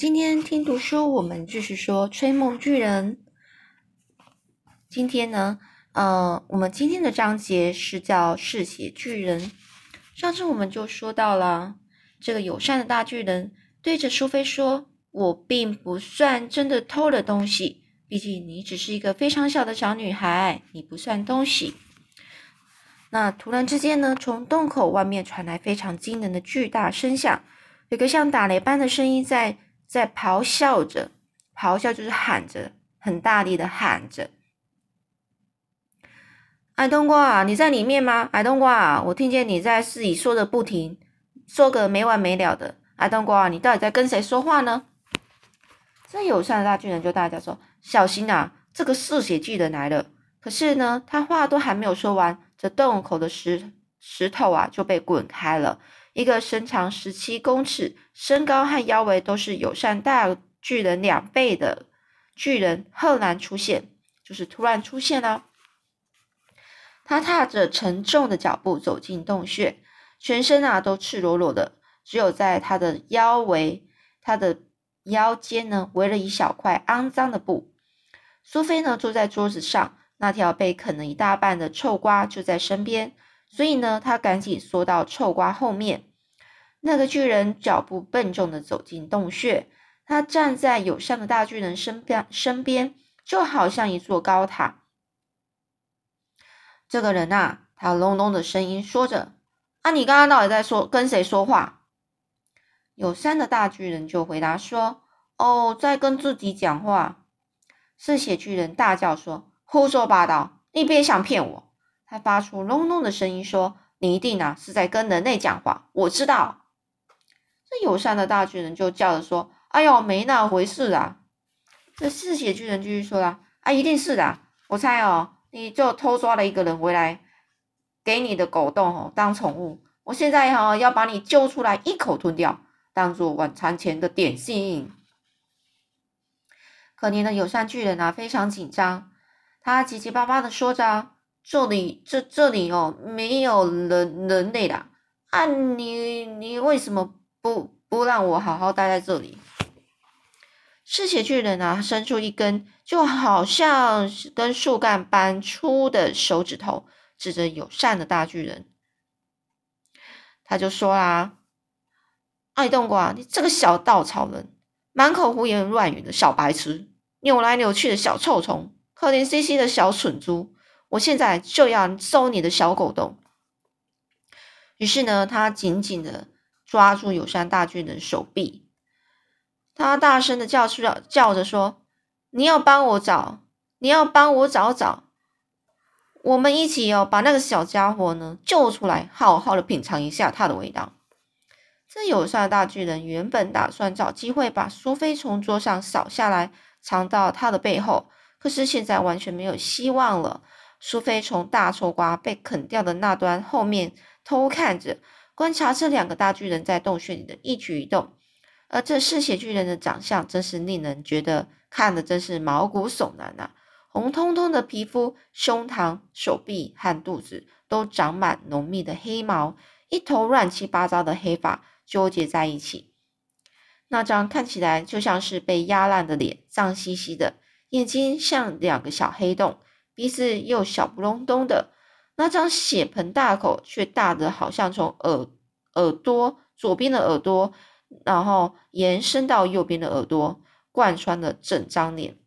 今天听读书，我们继续说吹梦巨人。今天呢，呃，我们今天的章节是叫嗜血巨人。上次我们就说到了，这个友善的大巨人对着苏菲说：“我并不算真的偷了东西，毕竟你只是一个非常小的小女孩，你不算东西。”那突然之间呢，从洞口外面传来非常惊人的巨大声响，有个像打雷般的声音在。在咆哮着，咆哮就是喊着，很大力的喊着。矮冬瓜，你在里面吗？矮冬瓜，我听见你在室里说的不停，说个没完没了的。矮冬瓜，你到底在跟谁说话呢？这友善的大巨人就大叫说：“小心啊，这个嗜血巨人来了！”可是呢，他话都还没有说完，这洞口的石石头啊就被滚开了。一个身长十七公尺、身高和腰围都是友善大巨人两倍的巨人赫然出现，就是突然出现了。他踏着沉重的脚步走进洞穴，全身啊都赤裸裸的，只有在他的腰围、他的腰间呢围了一小块肮脏的布。苏菲呢坐在桌子上，那条被啃了一大半的臭瓜就在身边。所以呢，他赶紧缩到臭瓜后面。那个巨人脚步笨重的走进洞穴，他站在友善的大巨人身边，身边就好像一座高塔。这个人呐，他隆隆的声音说着：“啊，你刚刚到底在说跟谁说话？”友善的大巨人就回答说：“哦，在跟自己讲话。”嗜血巨人大叫说：“胡说八道！你别想骗我！”他发出隆隆的声音说：“你一定啊是在跟人类讲话，我知道。”这友善的大巨人就叫着说：“哎呦，没那回事啊！”这嗜血巨人继续说了：“啊，一定是的，我猜哦，你就偷抓了一个人回来，给你的狗洞哦当宠物。我现在哈要把你揪出来，一口吞掉，当做晚餐前的点心。”可怜的友善巨人啊，非常紧张，他结结巴巴的说着。这里这这里哦，没有人人类的啊！你你为什么不不让我好好待在这里？嗜血巨人啊，伸出一根就好像跟树干般粗的手指头，指着友善的大巨人，他就说啦：“爱冬瓜，你这个小稻草人，满口胡言乱语的小白痴，扭来扭去的小臭虫，可怜兮兮的小蠢猪。”我现在就要收你的小狗洞。于是呢，他紧紧的抓住友善大巨人手臂，他大声的叫出叫着说：“你要帮我找，你要帮我找找，我们一起哦，把那个小家伙呢救出来，好好的品尝一下它的味道。”这友善大巨人原本打算找机会把苏菲从桌上扫下来，藏到他的背后，可是现在完全没有希望了。苏菲从大臭瓜被啃掉的那端后面偷看着，观察这两个大巨人在洞穴里的一举一动。而这嗜血巨人的长相真是令人觉得看的真是毛骨悚然呐！红彤彤的皮肤，胸膛、手臂和肚子都长满浓密的黑毛，一头乱七八糟的黑发纠结在一起。那张看起来就像是被压烂的脸，脏兮兮的，眼睛像两个小黑洞。鼻子又小不隆咚的，那张血盆大口却大的好像从耳耳朵左边的耳朵，然后延伸到右边的耳朵，贯穿了整张脸。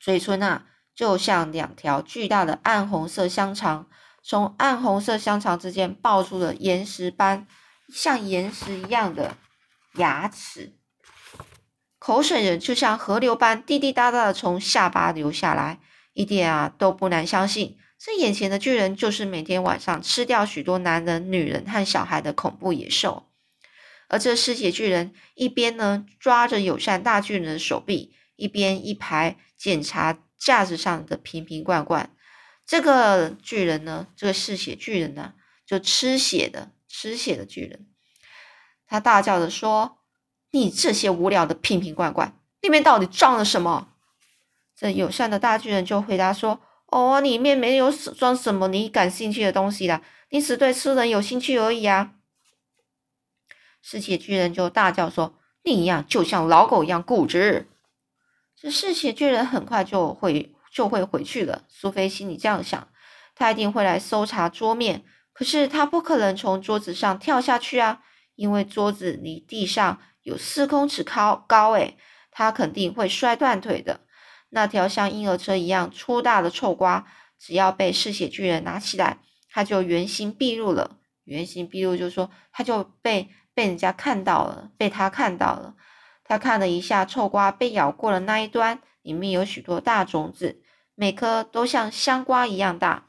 嘴唇啊，就像两条巨大的暗红色香肠，从暗红色香肠之间爆出了岩石般像岩石一样的牙齿，口水人就像河流般滴滴答答的从下巴流下来。一点啊都不难相信，这眼前的巨人就是每天晚上吃掉许多男人、女人和小孩的恐怖野兽。而这嗜血巨人一边呢抓着友善大巨人的手臂，一边一排检查架子上的瓶瓶罐罐。这个巨人呢，这个嗜血巨人呢，就吃血的吃血的巨人，他大叫着说：“你这些无聊的瓶瓶罐罐，里面到底装了什么？”这友善的大巨人就回答说：“哦，里面没有装什么你感兴趣的东西啦，你只对吃人有兴趣而已啊。”嗜血巨人就大叫说：“你一样就像老狗一样固执。这嗜血巨人很快就会就会回去了。苏菲心里这样想，他一定会来搜查桌面。可是他不可能从桌子上跳下去啊，因为桌子离地上有四公尺高高诶，他肯定会摔断腿的。那条像婴儿车一样粗大的臭瓜，只要被嗜血巨人拿起来，他就原形毕露了。原形毕露就是说，他就被被人家看到了，被他看到了。他看了一下臭瓜被咬过的那一端，里面有许多大种子，每颗都像香瓜一样大，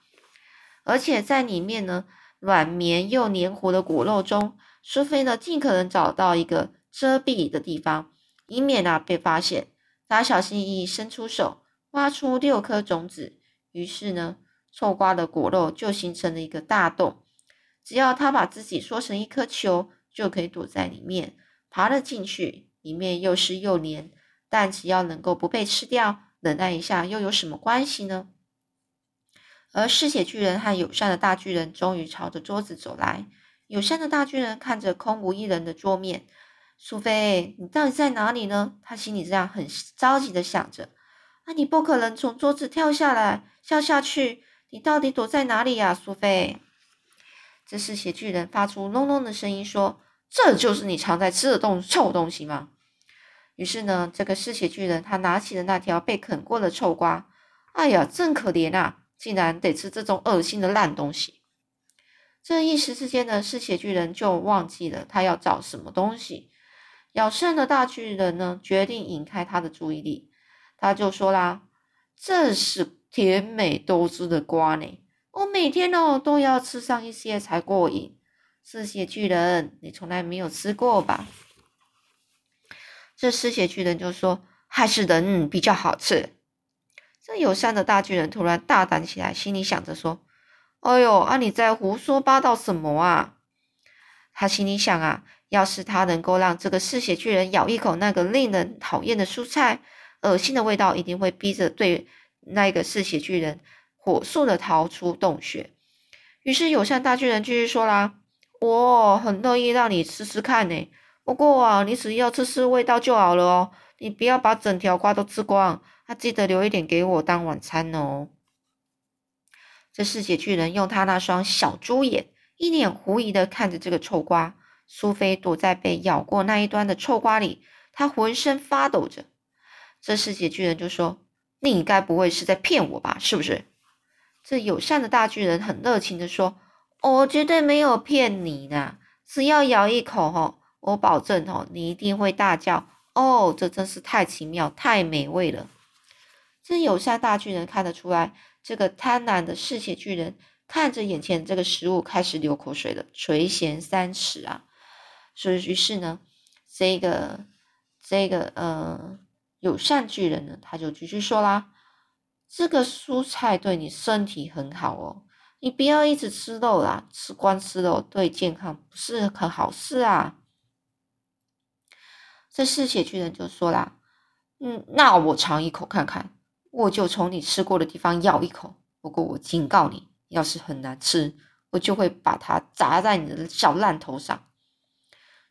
而且在里面呢。软绵又黏糊的果肉中，苏菲呢尽可能找到一个遮蔽的地方，以免啊被发现。他小心翼翼伸出手，挖出六颗种子。于是呢，臭瓜的果肉就形成了一个大洞。只要他把自己缩成一颗球，就可以躲在里面，爬了进去。里面又湿又黏，但只要能够不被吃掉，忍耐一下又有什么关系呢？而嗜血巨人和友善的大巨人终于朝着桌子走来。友善的大巨人看着空无一人的桌面，苏菲，你到底在哪里呢？他心里这样很着急的想着。那你不可能从桌子跳下来，跳下去。你到底躲在哪里呀，苏菲？这嗜血巨人发出隆隆的声音说：“这就是你常在吃的东臭东西吗？”于是呢，这个嗜血巨人他拿起了那条被啃过的臭瓜。哎呀，真可怜啊！竟然得吃这种恶心的烂东西！这一时之间呢，嗜血巨人就忘记了他要找什么东西。咬剩的大巨人呢，决定引开他的注意力。他就说啦：“这是甜美多汁的瓜呢，我每天哦都要吃上一些才过瘾。”嗜血巨人，你从来没有吃过吧？这嗜血巨人就说：“还是人比较好吃。”这友善的大巨人突然大胆起来，心里想着说：“哎呦，啊你在胡说八道什么啊？”他心里想啊，要是他能够让这个嗜血巨人咬一口那个令人讨厌的蔬菜，恶心的味道一定会逼着对那个嗜血巨人火速的逃出洞穴。于是友善大巨人继续说啦：“我很乐意让你吃吃看呢，不过啊，你只要吃吃味道就好了哦，你不要把整条瓜都吃光。”他记得留一点给我当晚餐哦。这嗜血巨人用他那双小猪眼，一脸狐疑的看着这个臭瓜。苏菲躲在被咬过那一端的臭瓜里，她浑身发抖着。这嗜血巨人就说：“你该不会是在骗我吧？是不是？”这友善的大巨人很热情的说：“我绝对没有骗你呢，只要咬一口哦，我保证哦，你一定会大叫哦，这真是太奇妙、太美味了。”这友善大巨人看得出来，这个贪婪的嗜血巨人看着眼前这个食物，开始流口水了，垂涎三尺啊！所以，于是呢，这个这个呃友善巨人呢，他就继续说啦：“这个蔬菜对你身体很好哦，你不要一直吃肉啦，吃光吃肉对健康不是很好事啊。”这嗜血巨人就说啦：“嗯，那我尝一口看看。”我就从你吃过的地方咬一口，不过我警告你，要是很难吃，我就会把它砸在你的小烂头上。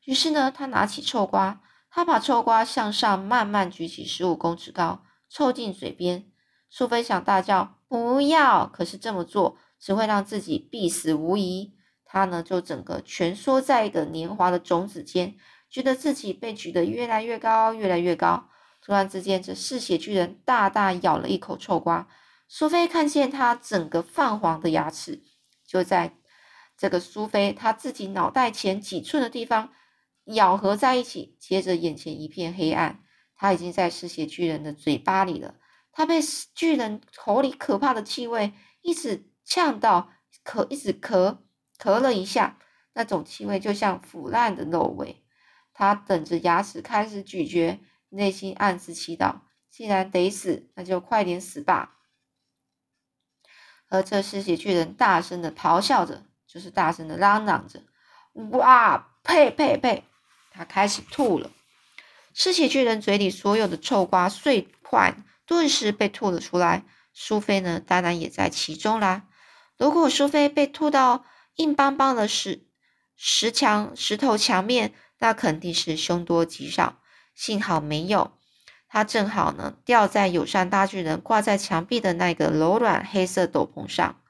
于是呢，他拿起臭瓜，他把臭瓜向上慢慢举起十五公尺高，凑近嘴边。苏菲想大叫不要，可是这么做只会让自己必死无疑。他呢，就整个蜷缩在一个年华的种子间，觉得自己被举得越来越高，越来越高。突然之间，这嗜血巨人大大咬了一口臭瓜。苏菲看见他整个泛黄的牙齿，就在这个苏菲他自己脑袋前几寸的地方咬合在一起。接着，眼前一片黑暗，他已经在嗜血巨人的嘴巴里了。他被巨人口里可怕的气味一直呛到，咳，一直咳，咳了一下，那种气味就像腐烂的肉味。他等着牙齿开始咀嚼。内心暗自祈祷：既然得死，那就快点死吧！而这嗜血巨人大声的咆哮着，就是大声的嚷嚷着：“哇，呸呸呸！”他开始吐了。嗜血巨人嘴里所有的臭瓜碎块顿时被吐了出来。苏菲呢，当然也在其中啦。如果苏菲被吐到硬邦邦的石石墙、石头墙面，那肯定是凶多吉少。幸好没有，他正好呢掉在友善大巨人挂在墙壁的那个柔软黑色斗篷上，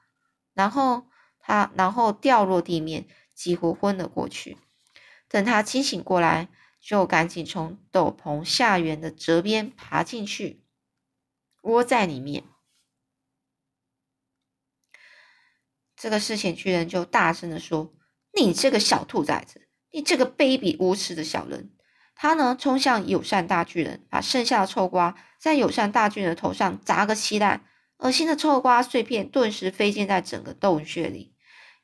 然后他然后掉落地面，几乎昏了过去。等他清醒过来，就赶紧从斗篷下缘的折边爬进去，窝在里面。这个嗜血巨人就大声的说：“你这个小兔崽子，你这个卑鄙无耻的小人！”他呢，冲向友善大巨人，把剩下的臭瓜在友善大巨人的头上砸个稀烂，恶心的臭瓜碎片顿时飞溅在整个洞穴里。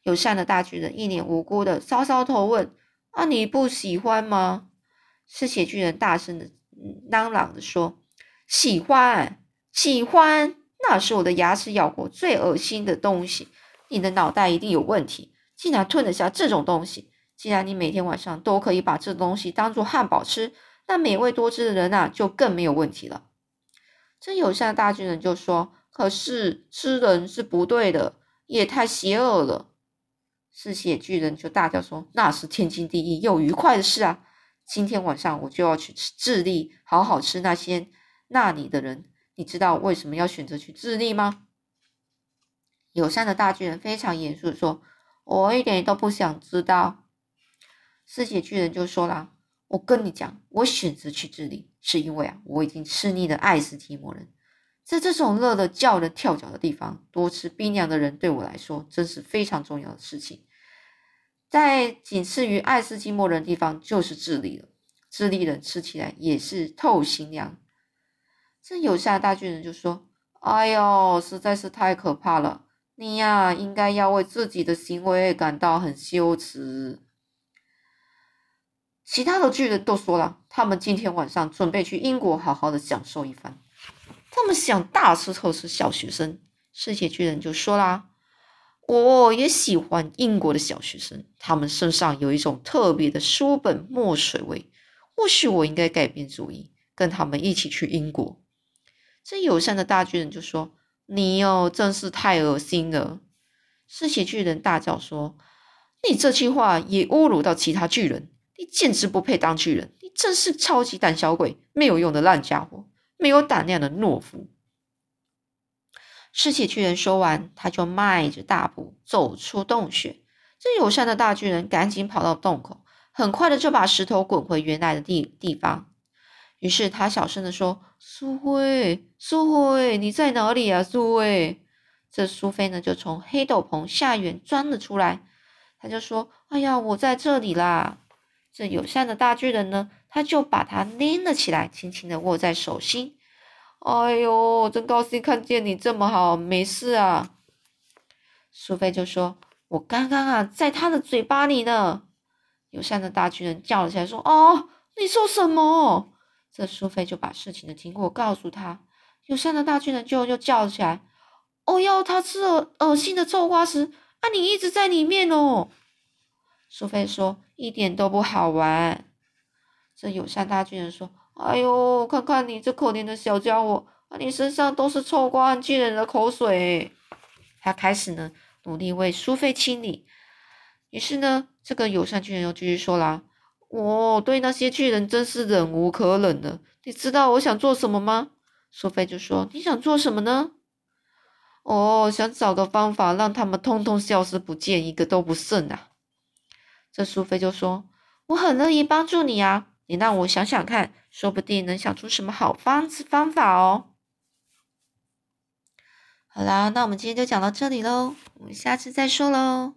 友善的大巨人一脸无辜的搔搔头问：“啊，你不喜欢吗？”嗜血巨人大声的嚷嚷着说：“喜欢，喜欢，那是我的牙齿咬过最恶心的东西。你的脑袋一定有问题，竟然吞得下这种东西。”既然你每天晚上都可以把这东西当做汉堡吃，那美味多汁的人啊，就更没有问题了。真友善的大巨人就说：“可是吃人是不对的，也太邪恶了。”嗜血巨人就大叫说：“那是天经地义又愉快的事啊！今天晚上我就要去智利，好好吃那些那里的人。你知道为什么要选择去智利吗？”友善的大巨人非常严肃的说：“我一点都不想知道。”嗜血巨人就说了：“我跟你讲，我选择去智利，是因为啊，我已经吃腻了爱斯基摩人。在这种热得叫人跳脚的地方，多吃冰凉的人对我来说，真是非常重要的事情。在仅次于爱斯基摩人的地方，就是智利了。智利人吃起来也是透心凉。”这有下大巨人就说：“哎呦，实在是太可怕了！你呀，应该要为自己的行为感到很羞耻。”其他的巨人都说了，他们今天晚上准备去英国好好的享受一番。他们想大吃特吃小学生。嗜血巨人就说啦：“我也喜欢英国的小学生，他们身上有一种特别的书本墨水味。或许我应该改变主意，跟他们一起去英国。”这友善的大巨人就说：“你哦，真是太恶心了！”嗜血巨人大叫说：“你这句话也侮辱到其他巨人。”你简直不配当巨人！你真是超级胆小鬼，没有用的烂家伙，没有胆量的懦夫！嗜血巨人说完，他就迈着大步走出洞穴。这友善的大巨人赶紧跑到洞口，很快的就把石头滚回原来的地地方。于是他小声的说：“苏菲，苏菲，你在哪里啊？苏菲！”这苏菲呢，就从黑斗篷下缘钻了出来。他就说：“哎呀，我在这里啦！”这友善的大巨人呢，他就把它拎了起来，轻轻的握在手心。哎呦，真高兴看见你这么好，没事啊。苏菲就说：“我刚刚啊，在他的嘴巴里呢。”友善的大巨人叫了起来，说：“哦，你说什么？”这苏菲就把事情的经过告诉他。友善的大巨人就又叫了起来：“哦哟，他吃了恶心的臭花石，啊，你一直在里面哦。”苏菲说：“一点都不好玩。”这友善大巨人说：“哎呦，看看你这可怜的小家伙，你身上都是臭瓜巨人的口水。”他开始呢，努力为苏菲清理。于是呢，这个友善巨人又继续说啦：“我对那些巨人真是忍无可忍的。你知道我想做什么吗？”苏菲就说：“你想做什么呢？”“哦，想找个方法让他们通通消失不见，一个都不剩啊。”这苏菲就说：“我很乐意帮助你啊，你让我想想看，说不定能想出什么好方子方法哦。”好啦，那我们今天就讲到这里喽，我们下次再说喽。